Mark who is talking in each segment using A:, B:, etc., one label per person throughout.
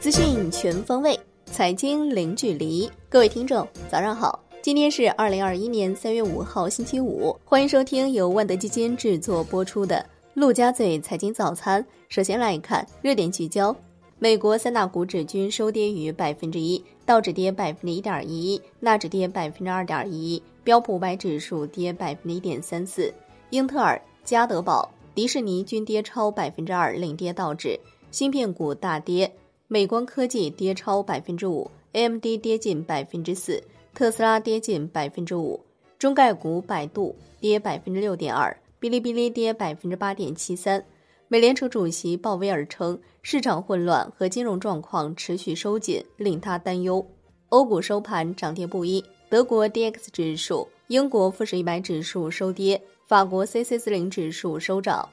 A: 资讯全方位，财经零距离。各位听众，早上好！今天是二零二一年三月五号，星期五。欢迎收听由万德基金制作播出的《陆家嘴财经早餐》。首先来看热点聚焦：美国三大股指均收跌逾百分之一，道指跌百分之一点一，纳指跌百分之二点一，标普五百指数跌百分之一点三四。英特尔、家得宝、迪士尼均跌超百分之二，领跌道指。芯片股大跌。美光科技跌超百分之五，AMD 跌近百分之四，特斯拉跌近百分之五，中概股百度跌百分之六点二，哔哩哔哩跌百分之八点七三。美联储主席鲍威尔称，市场混乱和金融状况持续收紧令他担忧。欧股收盘涨跌不一，德国 DX 指数、英国富时一百指数收跌，法国 c c 四零指数收涨。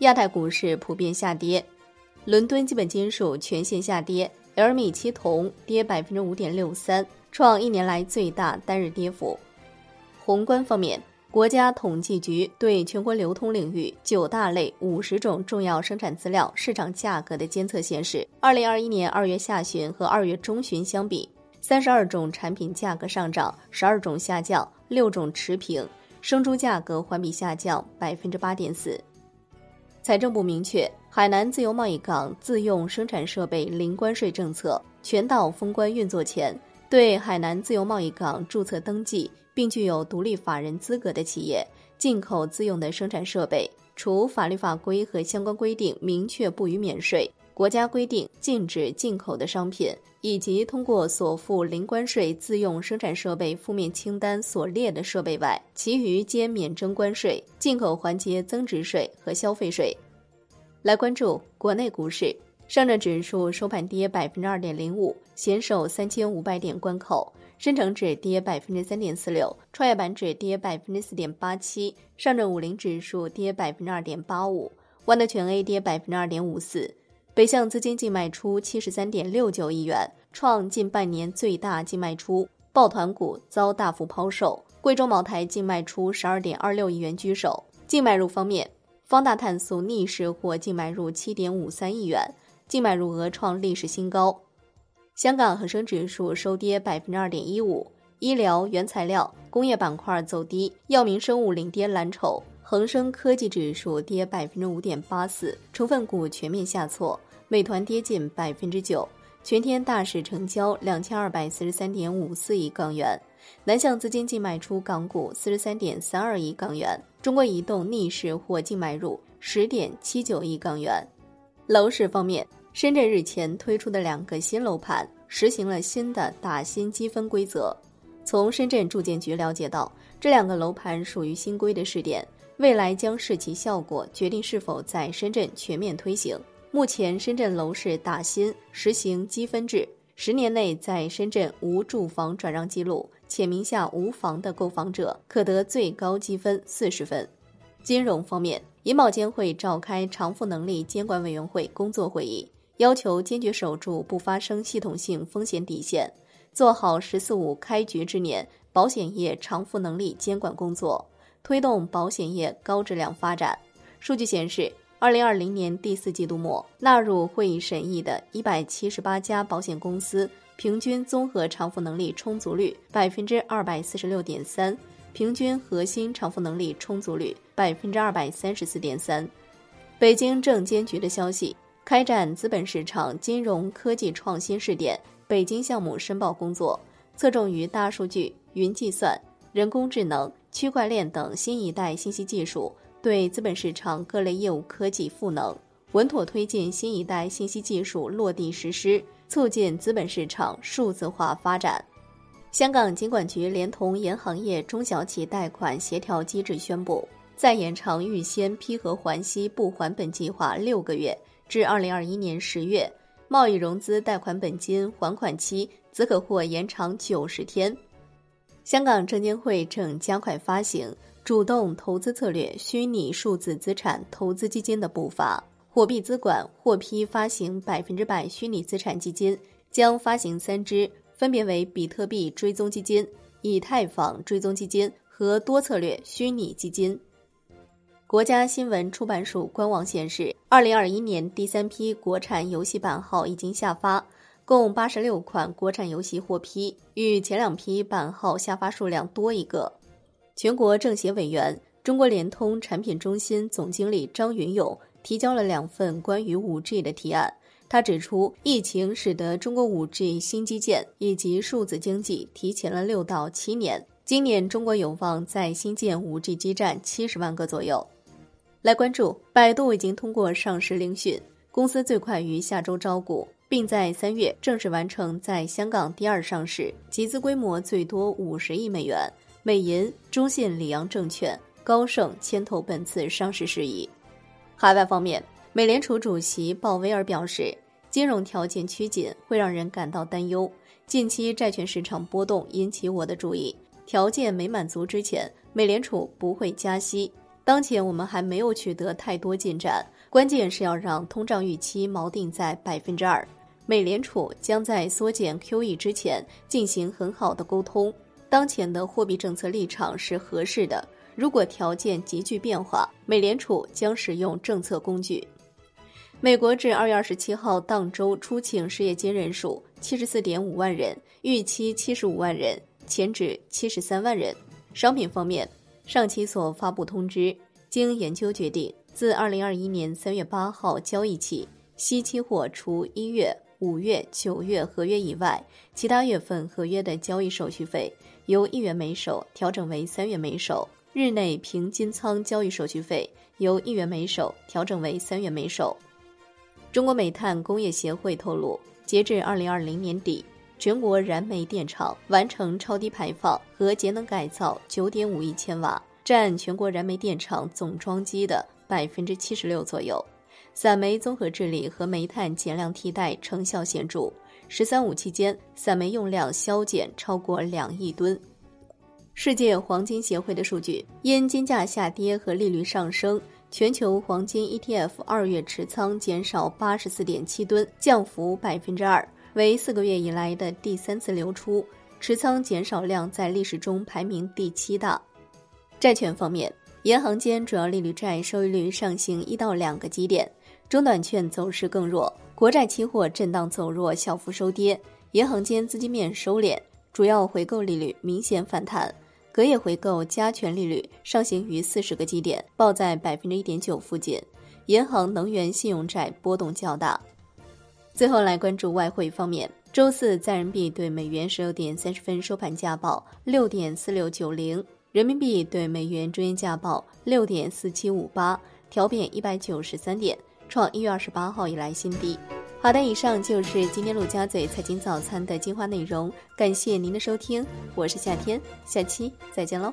A: 亚太股市普遍下跌。伦敦基本金属全线下跌，L 米七铜跌百分之五点六三，创一年来最大单日跌幅。宏观方面，国家统计局对全国流通领域九大类五十种重要生产资料市场价格的监测显示，二零二一年二月下旬和二月中旬相比，三十二种产品价格上涨，十二种下降，六种持平。生猪价格环比下降百分之八点四。财政部明确。海南自由贸易港自用生产设备零关税政策全岛封关运作前，对海南自由贸易港注册登记并具有独立法人资格的企业进口自用的生产设备，除法律法规和相关规定明确不予免税，国家规定禁止进口的商品，以及通过所附零关税自用生产设备负面清单所列的设备外，其余皆免征关税、进口环节增值税和消费税。来关注国内股市，上证指数收盘跌百分之二点零五，险守三千五百点关口；深成指跌百分之三点四六，创业板指跌百分之四点八七，上证五零指数跌百分之二点八五，万德全 A 跌百分之二点五四。北向资金净卖出七十三点六九亿元，创近半年最大净卖出，抱团股遭大幅抛售，贵州茅台净卖出十二点二六亿元居首。净买入方面。方大碳素逆势或净买入七点五三亿元，净买入额创历史新高。香港恒生指数收跌百分之二点一五，医疗、原材料、工业板块走低，药明生物领跌蓝筹。恒生科技指数跌百分之五点八四，成分股全面下挫，美团跌近百分之九。全天大市成交两千二百四十三点五四亿港元。南向资金净卖出港股四十三点三二亿港元，中国移动逆势或净买入十点七九亿港元。楼市方面，深圳日前推出的两个新楼盘实行了新的打新积分规则。从深圳住建局了解到，这两个楼盘属于新规的试点，未来将视其效果决定是否在深圳全面推行。目前，深圳楼市打新实行积分制，十年内在深圳无住房转让记录。且名下无房的购房者可得最高积分四十分。金融方面，银保监会召开偿付能力监管委员会工作会议，要求坚决守住不发生系统性风险底线，做好“十四五”开局之年保险业偿付能力监管工作，推动保险业高质量发展。数据显示，二零二零年第四季度末纳入会议审议的一百七十八家保险公司。平均综合偿付能力充足率百分之二百四十六点三，平均核心偿付能力充足率百分之二百三十四点三。北京证监局的消息，开展资本市场金融科技创新试点北京项目申报工作，侧重于大数据、云计算、人工智能、区块链等新一代信息技术对资本市场各类业务科技赋能，稳妥推进新一代信息技术落地实施。促进资本市场数字化发展。香港金管局连同银行业中小企业贷款协调机制宣布，再延长预先批核还息不还本计划六个月，至二零二一年十月；贸易融资贷款本金还款期则可获延长九十天。香港证监会正加快发行主动投资策略虚拟数字资产投资基金的步伐。货币资管获批发行百分之百虚拟资产基金，将发行三支，分别为比特币追踪基金、以太坊追踪基金和多策略虚拟基金。国家新闻出版署官网显示，二零二一年第三批国产游戏版号已经下发，共八十六款国产游戏获批，与前两批版号下发数量多一个。全国政协委员、中国联通产品中心总经理张云勇提交了两份关于五 G 的提案。他指出，疫情使得中国五 G 新基建以及数字经济提前了六到七年。今年中国有望在新建五 G 基站七十万个左右。来关注，百度已经通过上市聆讯，公司最快于下周招股，并在三月正式完成在香港第二上市，集资规模最多五十亿美元。美银、中信里昂证券、高盛牵头本次上市事宜。海外方面，美联储主席鲍威尔表示。金融条件趋紧会让人感到担忧。近期债券市场波动引起我的注意。条件没满足之前，美联储不会加息。当前我们还没有取得太多进展，关键是要让通胀预期锚定在百分之二。美联储将在缩减 QE 之前进行很好的沟通。当前的货币政策立场是合适的。如果条件急剧变化，美联储将使用政策工具。美国至二月二十七号当周出请失业金人数七十四点五万人，预期七十五万人，前值七十三万人。商品方面，上期所发布通知，经研究决定，自二零二一年三月八号交易起，西期货除一月、五月、九月合约以外，其他月份合约的交易手续费由一元每手调整为三元每手；日内平金仓交易手续费由一元每手调整为三元每手。中国煤炭工业协会透露，截至二零二零年底，全国燃煤电厂完成超低排放和节能改造九点五亿千瓦，占全国燃煤电厂总装机的百分之七十六左右。散煤综合治理和煤炭减量替代成效显著，“十三五”期间散煤用量削减超过两亿吨。世界黄金协会的数据，因金价下跌和利率上升。全球黄金 ETF 二月持仓减少八十四点七吨，降幅百分之二，为四个月以来的第三次流出，持仓减少量在历史中排名第七大。债券方面，银行间主要利率债收益率上行一到两个基点，中短券走势更弱，国债期货震荡走弱，小幅收跌，银行间资金面收敛，主要回购利率明显反弹。隔夜回购加权利率上行于四十个基点，报在百分之一点九附近。银行、能源、信用债波动较大。最后来关注外汇方面，周四在人民币对美元十六点三十分收盘价报六点四六九零，人民币对美元中间价报六点四七五八，调贬一百九十三点，创一月二十八号以来新低。好的，以上就是今天陆家嘴财经早餐的精华内容，感谢您的收听，我是夏天，下期再见喽。